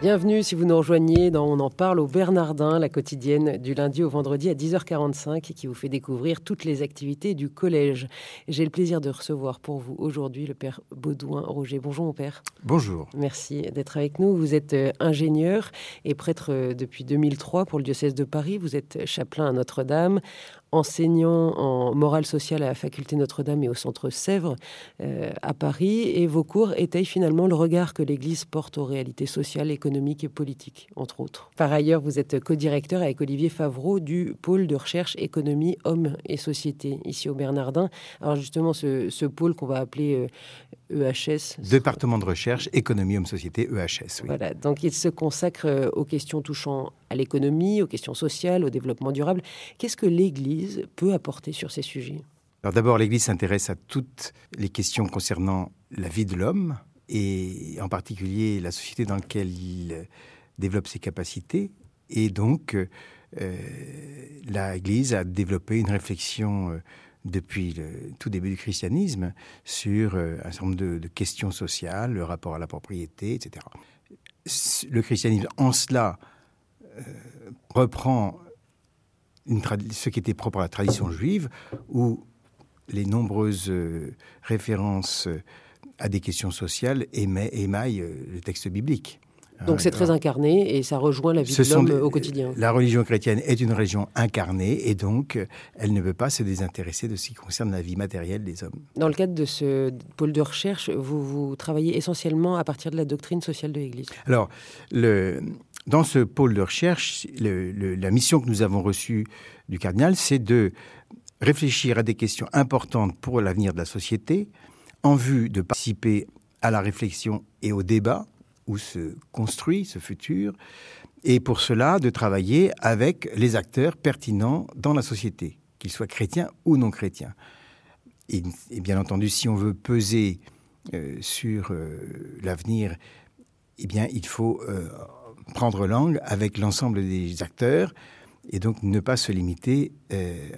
Bienvenue si vous nous rejoignez dans On en parle au Bernardin, la quotidienne du lundi au vendredi à 10h45 qui vous fait découvrir toutes les activités du collège. J'ai le plaisir de recevoir pour vous aujourd'hui le père Baudouin Roger. Bonjour mon père. Bonjour. Merci d'être avec nous. Vous êtes euh, ingénieur et prêtre euh, depuis 2003 pour le diocèse de Paris. Vous êtes chapelain à Notre-Dame, enseignant en morale sociale à la faculté Notre-Dame et au centre Sèvres euh, à Paris. Et vos cours étayent finalement le regard que l'Église porte aux réalités sociales, économiques et politiques, entre autres. Par ailleurs, vous êtes co-directeur avec Olivier Favreau du pôle de recherche économie, hommes et société ici au Bernardin. Alors justement, ce, pôle qu'on va appeler EHS. E Département de recherche économie, hommes, société, EHS. Voilà, donc il se consacre euh, aux questions touchant à l'économie, aux questions sociales, au développement durable. Qu'est-ce que l'Église peut apporter sur ces sujets Alors d'abord, l'Église s'intéresse à toutes les questions concernant la vie de l'homme et en particulier la société dans laquelle il développe ses capacités. Et donc, euh, l'Église a développé une réflexion euh, depuis le tout début du christianisme sur euh, un certain nombre de, questions sociales, le rapport à la propriété, etc. Le christianisme, en cela, reprend ce qui était propre à la tradition juive, où les nombreuses euh, références euh, à des questions sociales émaillent euh, le texte biblique. Donc c'est très incarné et ça rejoint la vie de l'homme au quotidien. La religion chrétienne est une religion incarnée et donc elle ne veut pas se désintéresser de ce qui concerne la vie matérielle des hommes. Dans le cadre de ce pôle de recherche, vous, vous travaillez essentiellement à partir de la doctrine sociale de l'Église. Alors, le, dans ce pôle de recherche, la mission que nous avons reçue du cardinal, c'est de réfléchir à des questions importantes pour l'avenir de la société, en vue de participer à la réflexion et au débat où se construit ce futur, et pour cela de travailler avec les acteurs pertinents dans la société, qu'ils soient chrétiens ou non chrétiens. Et, bien entendu, si on veut peser euh, sur euh, l'avenir, eh bien, il faut euh, prendre langue avec l'ensemble des acteurs et donc ne pas se limiter euh,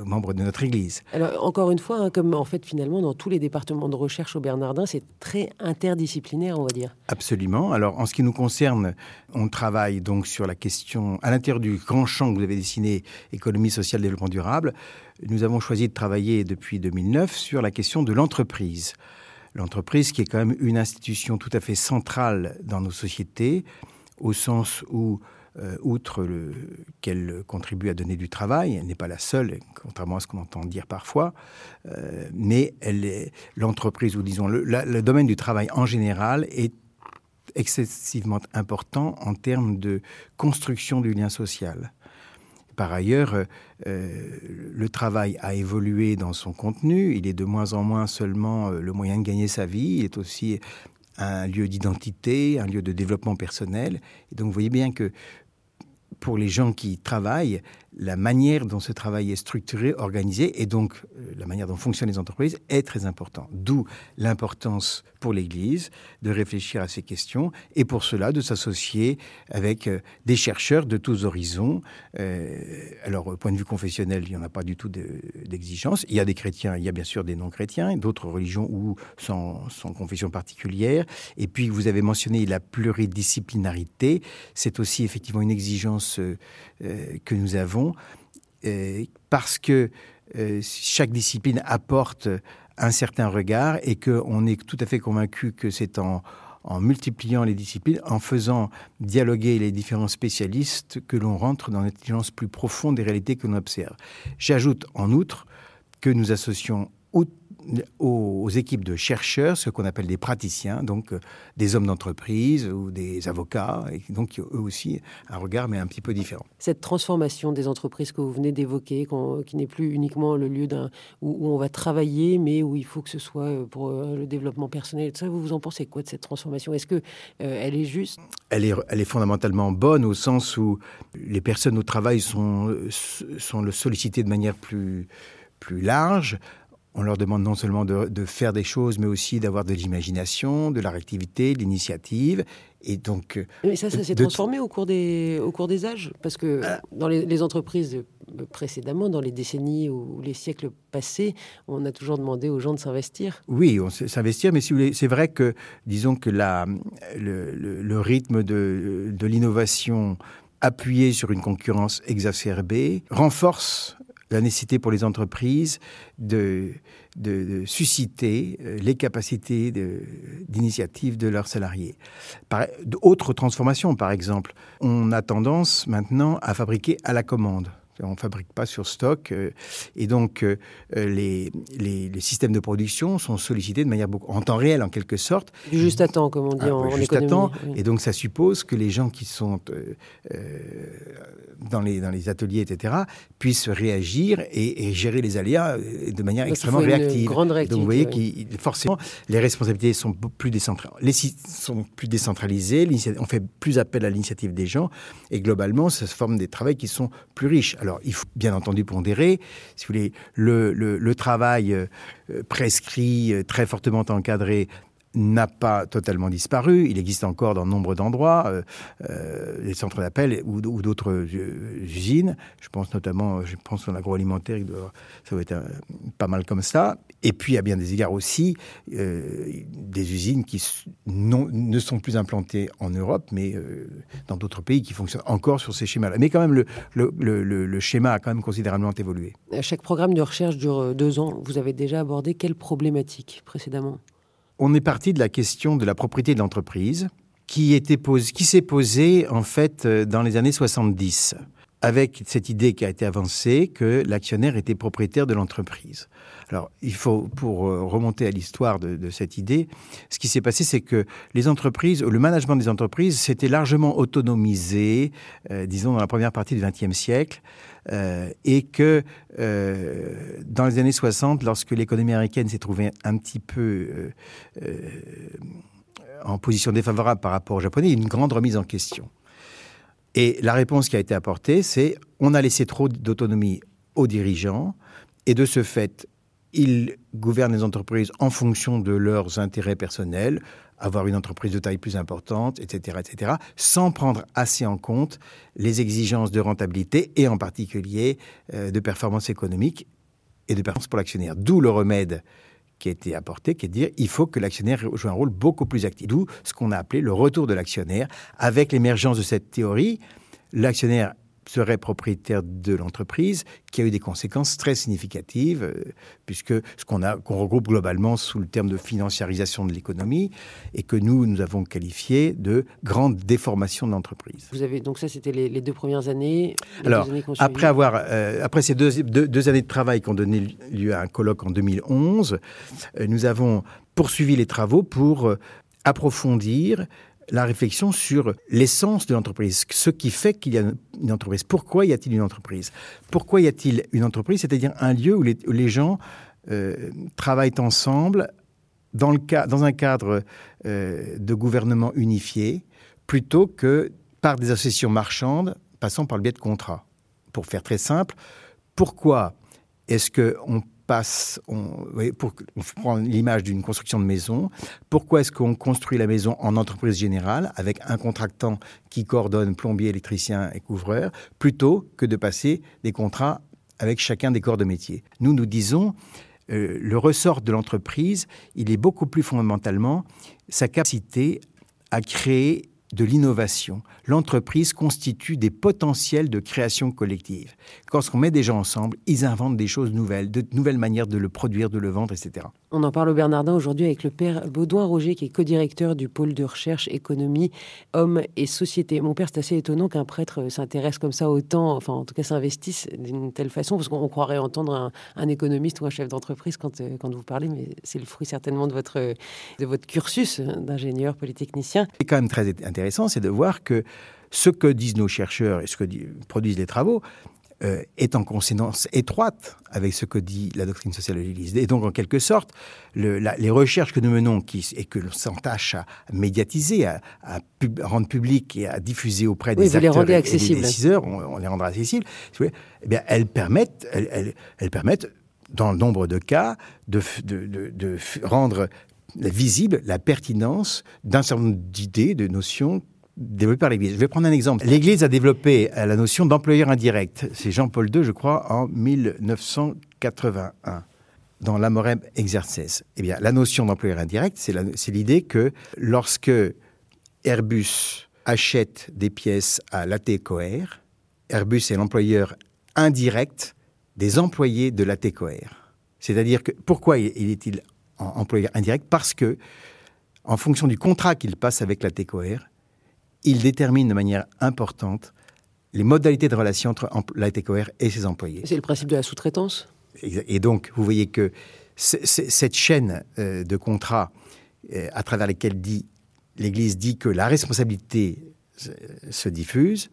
aux membres de notre Église. Alors encore une fois, hein, comme en fait finalement dans tous les départements de recherche au Bernardin, c'est très interdisciplinaire, on va dire. Absolument. Alors en ce qui nous concerne, on travaille donc sur la question à l'intérieur du grand champ que vous avez dessiné, économie sociale, développement durable. Nous avons choisi de travailler depuis 2009 sur la question de l'entreprise l'entreprise qui est quand même une institution tout à fait centrale dans nos sociétés, au sens où, euh, outre qu'elle contribue à donner du travail, elle n'est pas la seule, contrairement à ce qu'on entend dire parfois, euh, mais l'entreprise, ou disons le, le domaine du travail en général, est excessivement important en termes de construction du lien social. Par ailleurs, euh, euh, le travail a évolué dans son contenu. Il est de moins en moins seulement euh, le moyen de gagner sa vie, il est aussi un lieu d'identité, un lieu de développement personnel. Et donc vous voyez bien que pour les gens qui travaillent, la manière dont ce travail est structuré, organisé, et donc euh, la manière dont fonctionnent les entreprises est très important. D'où l'importance pour l'Église de réfléchir à ces questions et pour cela de s'associer avec euh, des chercheurs de tous horizons. Euh, alors, au point de vue confessionnel, il n'y en a pas du tout d'exigence. il y a des chrétiens, il y a bien sûr des non-chrétiens, d'autres religions ou sans, sans confession particulière. Et puis, vous avez mentionné la pluridisciplinarité. C'est aussi effectivement une exigence que nous avons euh, parce que euh, chaque discipline apporte un certain regard et qu'on est tout à fait convaincu que c'est en, en multipliant les disciplines, en faisant dialoguer les différents spécialistes, que l'on rentre dans l'intelligence plus profonde des réalités que l'on observe. J'ajoute en outre que nous associons aux, équipes de chercheurs, ce qu'on appelle des praticiens, donc euh, des hommes d'entreprise ou des avocats, et donc eux aussi un regard mais un petit peu différent. Cette transformation des entreprises que vous venez d'évoquer, qui n'est plus uniquement le lieu où, on va travailler, mais où il faut que ce soit euh, pour euh, le développement personnel, ça, vous vous en pensez quoi de cette transformation? Est-ce que elle est juste? Elle est, elle est fondamentalement bonne au sens où les personnes au travail sont, sont sollicitées de manière plus, plus large On leur demande non seulement de, faire des choses, mais aussi d'avoir de l'imagination, de la réactivité, de l'initiative. Et donc, mais ça, ça s'est transformé au cours des au cours des âges, parce que ah. dans les, entreprises précédemment, dans les décennies ou les siècles passés, on a toujours demandé aux gens de s'investir. Oui, on s'investir, mais si c'est vrai que disons que la, le, rythme de, de l'innovation appuyé sur une concurrence exacerbée renforce la nécessité pour les entreprises de, susciter euh, les capacités d'initiative de, leurs salariés. Par, autre transformation, par exemple, on a tendance maintenant à fabriquer à la commande. On ne fabrique pas sur stock. Euh, et donc, euh, les, les, systèmes de production sont sollicités de manière beaucoup, en temps réel, en quelque sorte. juste à temps, comme on dit ah, en, juste à temps. Et donc, ça suppose que les gens qui sont euh, dans, les, dans les ateliers, etc., puissent réagir et, gérer les aléas de manière extrêmement réactive. Donc, vous voyez que forcément, les responsabilités sont plus, sont plus décentralisées. On fait plus appel à l'initiative des gens. Et globalement, ça se forme des travaux qui sont plus riches. Alors, il faut bien entendu pondérer, si vous voulez, le, travail euh, prescrit, euh, très fortement encadré, n'a pas totalement disparu. Il existe encore dans nombre d'endroits, euh, euh, des centres d'appel ou, d'autres euh, usines. Je pense notamment, je pense en l'agroalimentaire, ça va être pas mal comme ça. Et puis, à bien des égards aussi, des usines qui ne sont plus implantées en Europe, mais dans d'autres pays qui fonctionnent encore sur ces schémas-là. Mais quand même, le, schéma a quand même considérablement évolué. Chaque programme de recherche dure deux ans. Vous avez déjà abordé quelles problématiques précédemment? On est parti de la question de la propriété de l'entreprise qui qui s'est posée en fait euh, dans les années 70 avec cette idée qui a été avancée que l'actionnaire était propriétaire de l'entreprise. Alors, il faut, pour euh, remonter à l'histoire de, cette idée, ce qui s'est passé, c'est que les entreprises, le management des entreprises s'était largement autonomisé, euh, disons, dans la première partie du XXe siècle, euh, et que dans les années 60, lorsque l'économie américaine s'est trouvée un petit peu en position défavorable par rapport aux Japonais, une grande remise en question. Et la réponse qui a été apportée, c'est on a laissé trop d'autonomie aux dirigeants et de ce fait, ils gouvernent les entreprises en fonction de leurs intérêts personnels, avoir une entreprise de taille plus importante, etc., etc., sans prendre assez en compte les exigences de rentabilité et en particulier euh, de performance économique et de performance pour l'actionnaire. D'où le remède qui a été apporté, qui est de dire il faut que l'actionnaire joue un rôle beaucoup plus actif. D'où ce qu'on a appelé le retour de l'actionnaire. Avec l'émergence de cette théorie, l'actionnaire serait propriétaire de l'entreprise, qui a eu des conséquences très significatives, euh, puisque ce qu'on a, qu'on regroupe globalement sous le terme de financiarisation de l'économie, et que nous, nous avons qualifié de grande déformation de l'entreprise. Vous avez, donc ça, c'était les, deux premières années. Alors, après avoir, euh, après ces deux, deux, années de travail qui ont donné lieu à un colloque en 2011, euh, nous avons poursuivi les travaux pour approfondir la réflexion sur l'essence de l'entreprise, ce qui fait qu'il y a une entreprise. Pourquoi y a-t-il une entreprise? Pourquoi y a-t-il une entreprise? C'est-à-dire un lieu où les, gens euh, travaillent ensemble dans, le dans un cadre euh, de gouvernement unifié, plutôt que par des associations marchandes passant par le biais de contrats. Pour faire très simple, pourquoi est-ce qu'on on, pour, on prend l'image d'une construction de maison, pourquoi est-ce qu'on construit la maison en entreprise générale avec un contractant qui coordonne plombier, électricien et couvreur, plutôt que de passer des contrats avec chacun des corps de métier? Nous, nous disons, euh, le ressort de l'entreprise, il est beaucoup plus fondamentalement sa capacité à créer de l'innovation. L'entreprise constitue des potentiels de création collective. Quand on met des gens ensemble, ils inventent des choses nouvelles, de nouvelles manières de le produire, de le vendre, etc. On en parle au Bernardin aujourd'hui avec le père Baudouin Roger, qui est co-directeur du pôle de recherche économie, hommes et société. Mon père, c'est assez étonnant qu'un prêtre s'intéresse comme ça autant, enfin en tout cas s'investisse d'une telle façon, parce qu'on croirait entendre un, économiste ou un chef d'entreprise quand, euh, quand vous parlez, mais c'est le fruit certainement de votre, de votre cursus d'ingénieur polytechnicien. C'est quand même très intéressant, c'est de voir que ce que disent nos chercheurs et ce que produisent les travaux, euh, est en consonance étroite avec ce que dit la doctrine sociale de l'Église. Et donc, en quelque sorte, les recherches que nous menons qui, et que l'on s'entache à médiatiser, à, rendre publiques et à diffuser auprès des acteurs et, des décideurs, on, les rendra accessibles, eh bien, elles permettent, elles, permettent dans le nombre de cas, de, de rendre visible la pertinence d'un certain nombre d'idées, de notions développées par l'Église. Je vais prendre un exemple. L'Église a développé la notion d'employeur indirect. C'est Jean-Paul II, je crois, en 1981 dans l'Amorem Exerces. Eh bien, la notion d'employeur indirect, c'est l'idée que lorsque Airbus achète des pièces à l'ATCOR, Airbus est l'employeur indirect des employés de l'ATCOR. C'est-à-dire que pourquoi il est-il employeur indirect Parce que, en fonction du contrat qu'il passe avec l'ATCOR, il détermine de manière importante les modalités de relation entre l'ATCOR et ses employés. C'est le principe de la sous-traitance? Et donc, vous voyez que cette chaîne euh, de contrats euh, à travers lesquels l'Église dit que la responsabilité se diffuse,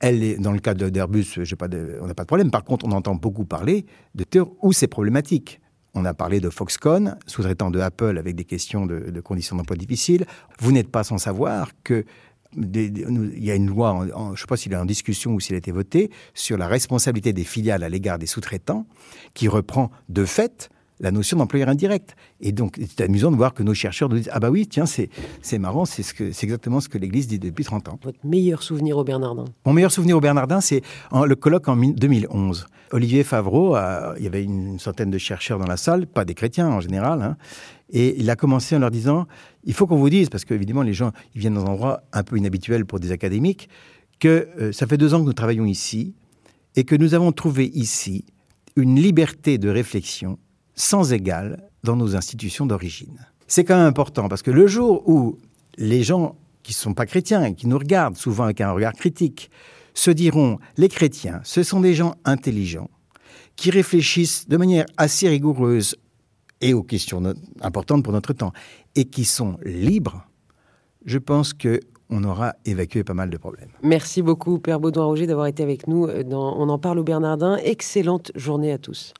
elle est, dans le cas d'Airbus, on n'a pas de problème. Par contre, on entend beaucoup parler de théories où c'est problématique. On a parlé de Foxconn, sous-traitant de Apple avec des questions de, conditions d'emploi difficiles. Vous n'êtes pas sans savoir que il y a une loi, je ne sais pas s'il est en discussion ou s'il a été voté, sur la responsabilité des filiales à l'égard des sous-traitants, qui reprend de fait la notion d'employeur indirect. Et donc, c'est amusant de voir que nos chercheurs nous disent Ah, bah oui, tiens, c'est, marrant, c'est, ce que, c'est exactement ce que l'Église dit depuis 30 ans. Votre meilleur souvenir au Bernardin Mon meilleur souvenir au Bernardin, c'est le colloque en 2011. Olivier Favreau, il y avait une centaine de chercheurs dans la salle, pas des chrétiens en général, hein, et il a commencé en leur disant il faut qu'on vous dise, parce qu'évidemment, les gens ils viennent dans un endroit un peu inhabituel pour des académiques, que euh, ça fait deux ans que nous travaillons ici et que nous avons trouvé ici une liberté de réflexion sans égale dans nos institutions d'origine. C'est quand même important parce que le jour où les gens qui ne sont pas chrétiens et qui nous regardent souvent avec un regard critique se diront les chrétiens, ce sont des gens intelligents qui réfléchissent de manière assez rigoureuse et aux questions importantes pour notre temps, et qui sont libres, je pense que on aura évacué pas mal de problèmes. Merci beaucoup, Père Baudouin-Roger, d'avoir été avec nous. Dans On en parle au Bernardin. Excellente journée à tous.